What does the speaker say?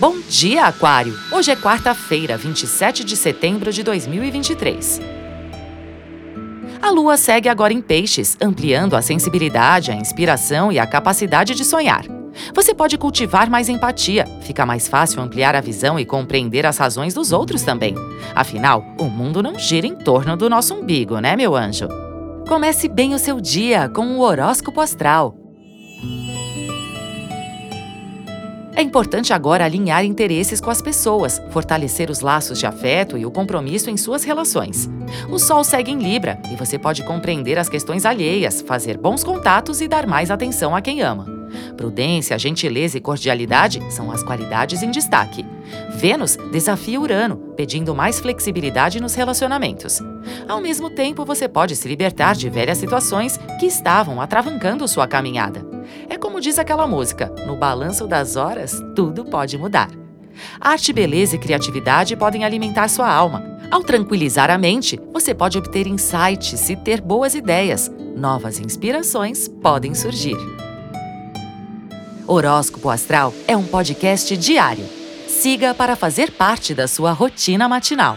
Bom dia, Aquário! Hoje é quarta-feira, 27 de setembro de 2023. A lua segue agora em Peixes, ampliando a sensibilidade, a inspiração e a capacidade de sonhar. Você pode cultivar mais empatia, fica mais fácil ampliar a visão e compreender as razões dos outros também. Afinal, o mundo não gira em torno do nosso umbigo, né, meu anjo? Comece bem o seu dia com o horóscopo astral. É importante agora alinhar interesses com as pessoas, fortalecer os laços de afeto e o compromisso em suas relações. O Sol segue em Libra e você pode compreender as questões alheias, fazer bons contatos e dar mais atenção a quem ama. Prudência, gentileza e cordialidade são as qualidades em destaque. Vênus desafia Urano, pedindo mais flexibilidade nos relacionamentos. Ao mesmo tempo, você pode se libertar de velhas situações que estavam atravancando sua caminhada. Como diz aquela música: no balanço das horas, tudo pode mudar. Arte, beleza e criatividade podem alimentar sua alma. Ao tranquilizar a mente, você pode obter insights e ter boas ideias. Novas inspirações podem surgir. Horóscopo Astral é um podcast diário. Siga para fazer parte da sua rotina matinal.